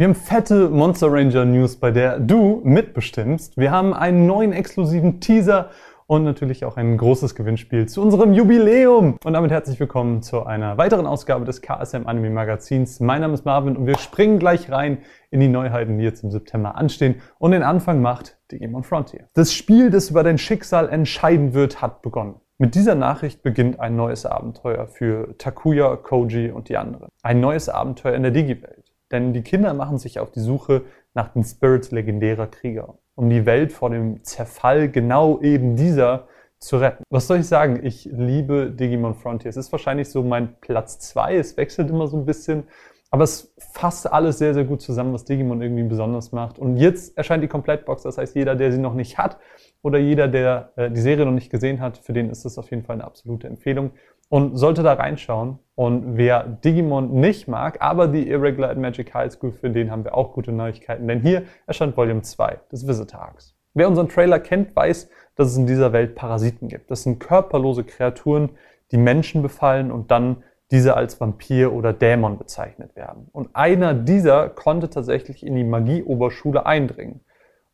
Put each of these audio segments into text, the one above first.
Wir haben fette Monster Ranger News, bei der du mitbestimmst. Wir haben einen neuen exklusiven Teaser und natürlich auch ein großes Gewinnspiel zu unserem Jubiläum. Und damit herzlich willkommen zu einer weiteren Ausgabe des KSM Anime Magazins. Mein Name ist Marvin und wir springen gleich rein in die Neuheiten, die jetzt im September anstehen. Und den Anfang macht Digimon Frontier. Das Spiel, das über dein Schicksal entscheiden wird, hat begonnen. Mit dieser Nachricht beginnt ein neues Abenteuer für Takuya, Koji und die anderen. Ein neues Abenteuer in der Digi-Welt. Denn die Kinder machen sich auf die Suche nach den Spirits legendärer Krieger, um die Welt vor dem Zerfall genau eben dieser zu retten. Was soll ich sagen? Ich liebe Digimon Frontier. Es ist wahrscheinlich so mein Platz zwei. Es wechselt immer so ein bisschen. Aber es fasst alles sehr, sehr gut zusammen, was Digimon irgendwie besonders macht. Und jetzt erscheint die Komplettbox. Das heißt, jeder, der sie noch nicht hat oder jeder, der äh, die Serie noch nicht gesehen hat, für den ist das auf jeden Fall eine absolute Empfehlung und sollte da reinschauen. Und wer Digimon nicht mag, aber die Irregular at Magic High School, für den haben wir auch gute Neuigkeiten, denn hier erscheint Volume 2 des Visitor Arcs. Wer unseren Trailer kennt, weiß, dass es in dieser Welt Parasiten gibt. Das sind körperlose Kreaturen, die Menschen befallen und dann diese als Vampir oder Dämon bezeichnet werden. Und einer dieser konnte tatsächlich in die Magieoberschule eindringen.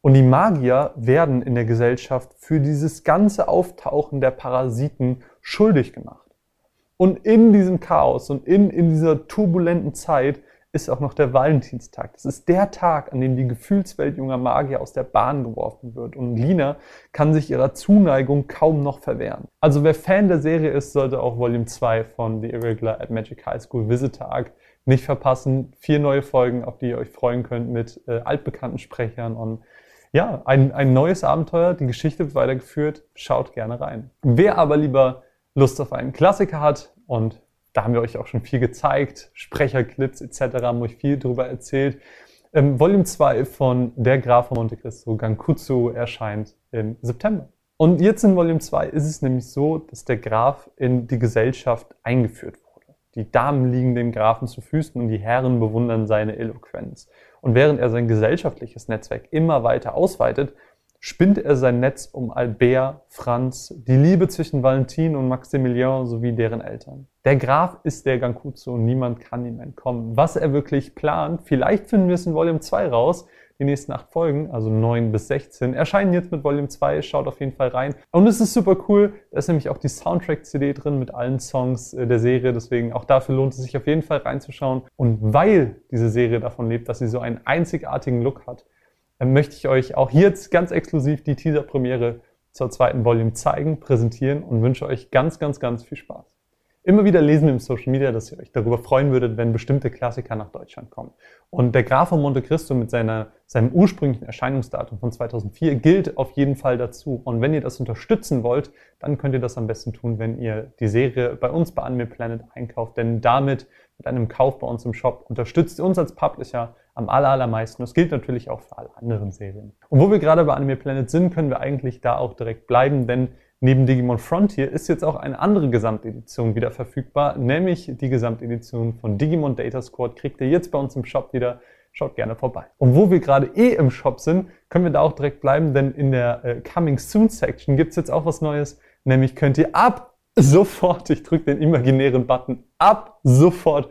Und die Magier werden in der Gesellschaft für dieses ganze Auftauchen der Parasiten schuldig gemacht. Und in diesem Chaos und in, in dieser turbulenten Zeit ist auch noch der Valentinstag. Das ist der Tag, an dem die Gefühlswelt junger Magier aus der Bahn geworfen wird. Und Lina kann sich ihrer Zuneigung kaum noch verwehren. Also wer Fan der Serie ist, sollte auch Volume 2 von The Irregular at Magic High School Visitor Arc nicht verpassen. Vier neue Folgen, auf die ihr euch freuen könnt mit äh, altbekannten Sprechern und ja, ein, ein neues Abenteuer. Die Geschichte wird weitergeführt. Schaut gerne rein. Wer aber lieber Lust auf einen Klassiker hat und da haben wir euch auch schon viel gezeigt, Sprecherclips etc., haben euch viel darüber erzählt. Ähm, Volume 2 von Der Graf von Monte Cristo, Gankutsu, erscheint im September. Und jetzt in Volume 2 ist es nämlich so, dass der Graf in die Gesellschaft eingeführt wurde. Die Damen liegen dem Grafen zu Füßen und die Herren bewundern seine Eloquenz. Und während er sein gesellschaftliches Netzwerk immer weiter ausweitet, spinnt er sein Netz um Albert, Franz, die Liebe zwischen Valentin und Maximilien sowie deren Eltern. Der Graf ist der Gankutsu und niemand kann ihm entkommen. Was er wirklich plant, vielleicht finden wir es in Volume 2 raus. Die nächsten acht Folgen, also 9 bis 16, erscheinen jetzt mit Volume 2. Schaut auf jeden Fall rein. Und es ist super cool. Da ist nämlich auch die Soundtrack-CD drin mit allen Songs äh, der Serie. Deswegen auch dafür lohnt es sich auf jeden Fall reinzuschauen. Und weil diese Serie davon lebt, dass sie so einen einzigartigen Look hat, möchte ich euch auch jetzt ganz exklusiv die Teaser-Premiere zur zweiten Volume zeigen, präsentieren und wünsche euch ganz, ganz, ganz viel Spaß. Immer wieder lesen wir im Social Media, dass ihr euch darüber freuen würdet, wenn bestimmte Klassiker nach Deutschland kommen. Und der Graf von Monte Cristo mit seiner, seinem ursprünglichen Erscheinungsdatum von 2004 gilt auf jeden Fall dazu. Und wenn ihr das unterstützen wollt, dann könnt ihr das am besten tun, wenn ihr die Serie bei uns bei Anime Planet einkauft. Denn damit, mit einem Kauf bei uns im Shop, unterstützt ihr uns als Publisher am allermeisten. Das gilt natürlich auch für alle anderen Serien. Und wo wir gerade bei Anime Planet sind, können wir eigentlich da auch direkt bleiben, denn neben Digimon Frontier ist jetzt auch eine andere Gesamtedition wieder verfügbar, nämlich die Gesamtedition von Digimon Data Squad kriegt ihr jetzt bei uns im Shop wieder. Schaut gerne vorbei. Und wo wir gerade eh im Shop sind, können wir da auch direkt bleiben, denn in der äh, Coming Soon Section gibt's jetzt auch was Neues, nämlich könnt ihr ab sofort, ich drücke den imaginären Button, ab sofort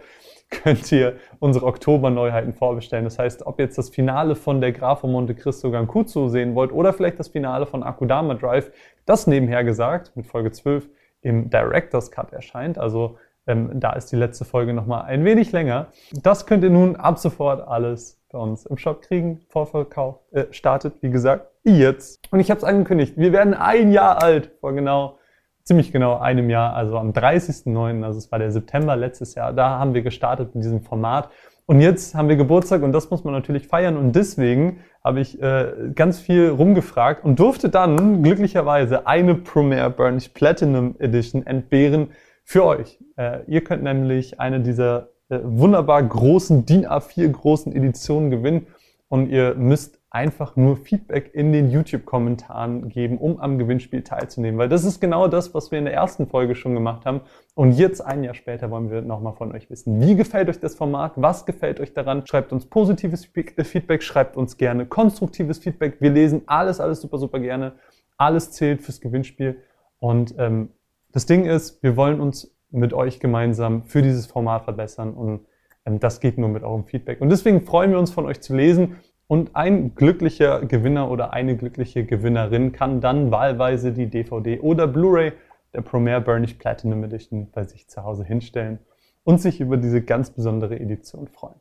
könnt ihr unsere Oktober-Neuheiten vorbestellen. Das heißt, ob jetzt das Finale von der Grafo Monte Cristo Gankutsu sehen wollt oder vielleicht das Finale von Akudama Drive, das nebenher gesagt mit Folge 12 im Director's Cut erscheint. Also ähm, da ist die letzte Folge nochmal ein wenig länger. Das könnt ihr nun ab sofort alles bei uns im Shop kriegen. Vorverkauf äh, startet, wie gesagt, jetzt. Und ich habe es angekündigt, wir werden ein Jahr alt vor genau ziemlich genau einem Jahr, also am 30.09., also es war der September letztes Jahr, da haben wir gestartet mit diesem Format. Und jetzt haben wir Geburtstag und das muss man natürlich feiern und deswegen habe ich äh, ganz viel rumgefragt und durfte dann glücklicherweise eine Premiere Burnish Platinum Edition entbehren für euch. Äh, ihr könnt nämlich eine dieser äh, wunderbar großen DIN A4 großen Editionen gewinnen und ihr müsst einfach nur Feedback in den YouTube-Kommentaren geben, um am Gewinnspiel teilzunehmen. Weil das ist genau das, was wir in der ersten Folge schon gemacht haben. Und jetzt, ein Jahr später, wollen wir nochmal von euch wissen, wie gefällt euch das Format? Was gefällt euch daran? Schreibt uns positives äh, Feedback, schreibt uns gerne konstruktives Feedback. Wir lesen alles, alles super, super gerne. Alles zählt fürs Gewinnspiel. Und ähm, das Ding ist, wir wollen uns mit euch gemeinsam für dieses Format verbessern und Ähm, das geht nur mit eurem Feedback. Und deswegen freuen wir uns von euch zu lesen. Und ein glücklicher Gewinner oder eine glückliche Gewinnerin kann dann wahlweise die DVD oder Blu-ray der Promare Burnish Platinum Edition bei sich zu Hause hinstellen und sich über diese ganz besondere Edition freuen.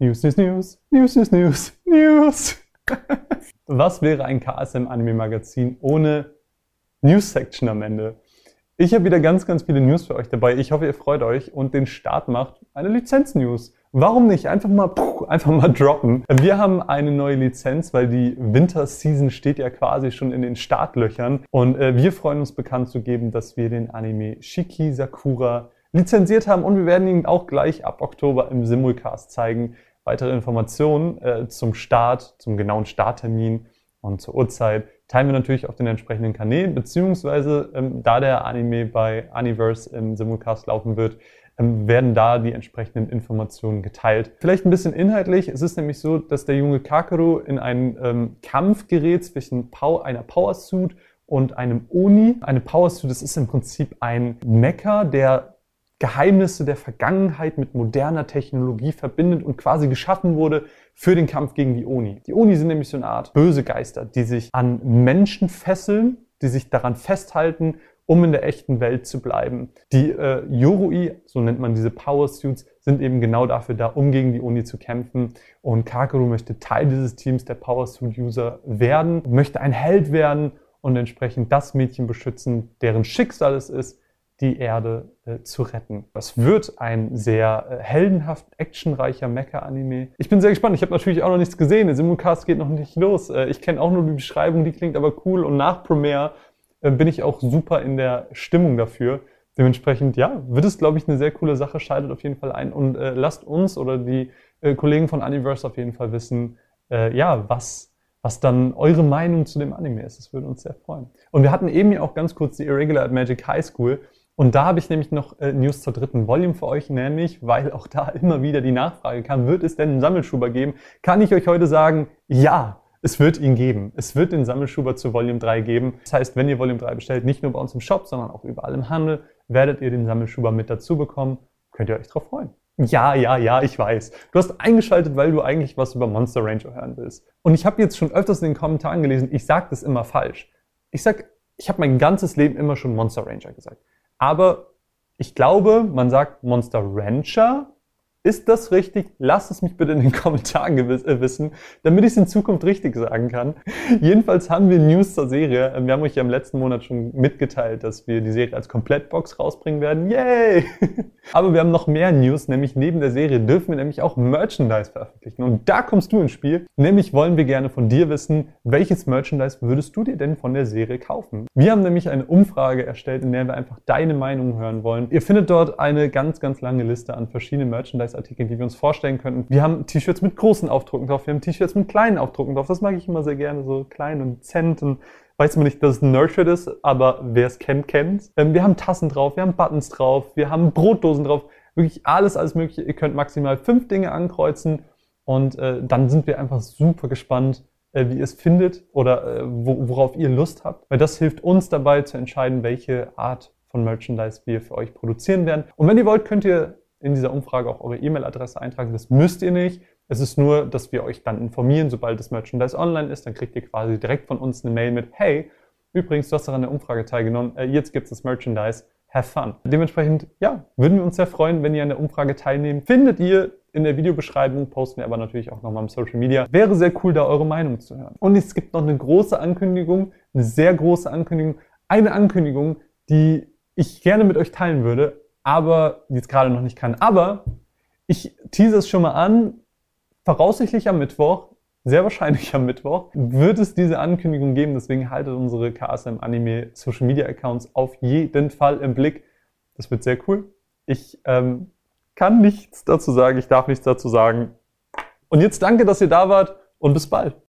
News, News, News, News, News, News, News. Was wäre ein KSM Anime Magazin ohne News Section am Ende? Ich habe wieder ganz, ganz viele News für euch dabei. Ich hoffe, ihr freut euch und den Start macht eine Lizenz-News. Warum nicht? Einfach mal, puh, einfach mal droppen. Wir haben eine neue Lizenz, weil die Winter-Season steht ja quasi schon in den Startlöchern. Und äh, wir freuen uns bekannt zu geben, dass wir den Anime Shiki Sakura lizenziert haben und wir werden ihn auch gleich ab Oktober im Simulcast zeigen. Weitere Informationen äh, zum Start, zum genauen Starttermin und zur Uhrzeit teilen wir natürlich auf den entsprechenden Kanälen, beziehungsweise ähm, da der Anime bei Universe im Simulcast laufen wird, werden da die entsprechenden Informationen geteilt. Vielleicht ein bisschen inhaltlich. Es ist nämlich so, dass der junge Kakeru in einen ähm, Kampf gerät zwischen Power, einer Powersuit und einem Oni. Eine Powersuit, das ist im Prinzip ein Mecha, der Geheimnisse der Vergangenheit mit moderner Technologie verbindet und quasi geschaffen wurde für den Kampf gegen die Oni. Die Oni sind nämlich so eine Art böse Geister, die sich an Menschen fesseln, die sich daran festhalten, um in der echten Welt zu bleiben. Die äh, Yorui, so nennt man diese Power Suits, sind eben genau dafür da, um gegen die Oni zu kämpfen. Und Kakeru möchte Teil dieses Teams der Power Suit User werden, möchte ein Held werden und entsprechend das Mädchen beschützen, deren Schicksal es ist, die Erde äh, zu retten. Das wird ein sehr äh, heldenhaft, actionreicher Mecha-Anime. Ich bin sehr gespannt. Ich habe natürlich auch noch nichts gesehen. Der Simulcast geht noch nicht los. Äh, ich kenne auch nur die Beschreibung, die klingt aber cool. Und nach Premiere bin ich auch super in der Stimmung dafür. Dementsprechend, ja, wird es, glaube ich, eine sehr coole Sache. Schaltet auf jeden Fall ein und äh, lasst uns oder die äh, Kollegen von Universe auf jeden Fall wissen, ja, was was dann eure Meinung zu dem Anime ist. Das würde uns sehr freuen. Und wir hatten eben ja auch ganz kurz die Irregular at Magic High School. Und da habe ich nämlich noch äh, News zur dritten Volume für euch, nämlich, weil auch da immer wieder die Nachfrage kam, wird es denn einen Sammelschuber geben? Kann ich euch heute sagen, ja, es wird ihn geben. Es wird den Sammelschuber zu Volume 3 geben. Das heißt, wenn ihr Volume 3 bestellt, nicht nur bei uns im Shop, sondern auch überall im Handel, werdet ihr den Sammelschuber mit dazu bekommen. Könnt ihr euch drauf freuen. Ja, ja, ja, ich weiß. Du hast eingeschaltet, weil du eigentlich was über Monster Ranger hören willst. Und ich habe jetzt schon öfters in den Kommentaren gelesen, ich sage das immer falsch. Ich sag, ich habe mein ganzes Leben immer schon Monster Ranger gesagt. Aber ich glaube, man sagt Monster Rancher ist das richtig? Lasst es mich bitte in den Kommentaren äh, wissen, damit ich es in Zukunft richtig sagen kann. Jedenfalls haben wir News zur Serie. Wir haben euch ja im letzten Monat schon mitgeteilt, dass wir die Serie als Komplettbox rausbringen werden. Yay! Aber wir haben noch mehr News, nämlich neben der Serie dürfen wir nämlich auch Merchandise veröffentlichen. Und da kommst du ins Spiel. Nämlich wollen wir gerne von dir wissen, welches Merchandise würdest du dir denn von der Serie kaufen? Wir haben nämlich eine Umfrage erstellt, in der wir einfach deine Meinung hören wollen. Ihr findet dort eine ganz, ganz lange Liste an verschiedenen Merchandise Artikeln, die wir uns vorstellen könnten. Wir haben T-Shirts mit großen Aufdrucken drauf, wir haben T-Shirts mit kleinen Aufdrucken drauf. Das mag ich immer sehr gerne, so klein und Cent und weiß man nicht, dass es ein Nerdshit ist, aber wer es kennt, kennt ähm, Wir haben Tassen drauf, wir haben Buttons drauf, wir haben Brotdosen drauf. Wirklich alles, alles mögliche. Ihr könnt maximal fünf Dinge ankreuzen und äh, dann sind wir einfach super gespannt, äh, wie ihr es findet oder äh, wo, worauf ihr Lust habt, weil das hilft uns dabei zu entscheiden, welche Art von Merchandise wir für euch produzieren werden. Und wenn ihr wollt, könnt ihr in dieser Umfrage auch eure E-Mail-Adresse eintragen. Das müsst ihr nicht. Es ist nur, dass wir euch dann informieren, sobald das Merchandise online ist. Dann kriegt ihr quasi direkt von uns eine Mail mit, hey, übrigens, du hast daran der Umfrage teilgenommen, äh, jetzt gibt es das Merchandise. Have fun. Dementsprechend, ja, würden wir uns sehr freuen, wenn ihr an der Umfrage teilnehmt. Findet ihr in der Videobeschreibung, posten wir aber natürlich auch nochmal im Social Media. Wäre sehr cool, da eure Meinung zu hören. Und es gibt noch eine große Ankündigung, eine sehr große Ankündigung, eine Ankündigung, die ich gerne mit euch teilen würde, aber jetzt gerade noch nicht kann. Aber ich tease es schon mal an. Voraussichtlich am Mittwoch, sehr wahrscheinlich am Mittwoch, wird es diese Ankündigung geben. Deswegen haltet unsere KSM Anime Social Media Accounts auf jeden Fall im Blick. Das wird sehr cool. Ich ähm, kann nichts dazu sagen, ich darf nichts dazu sagen. Und jetzt danke, dass ihr da wart und bis bald.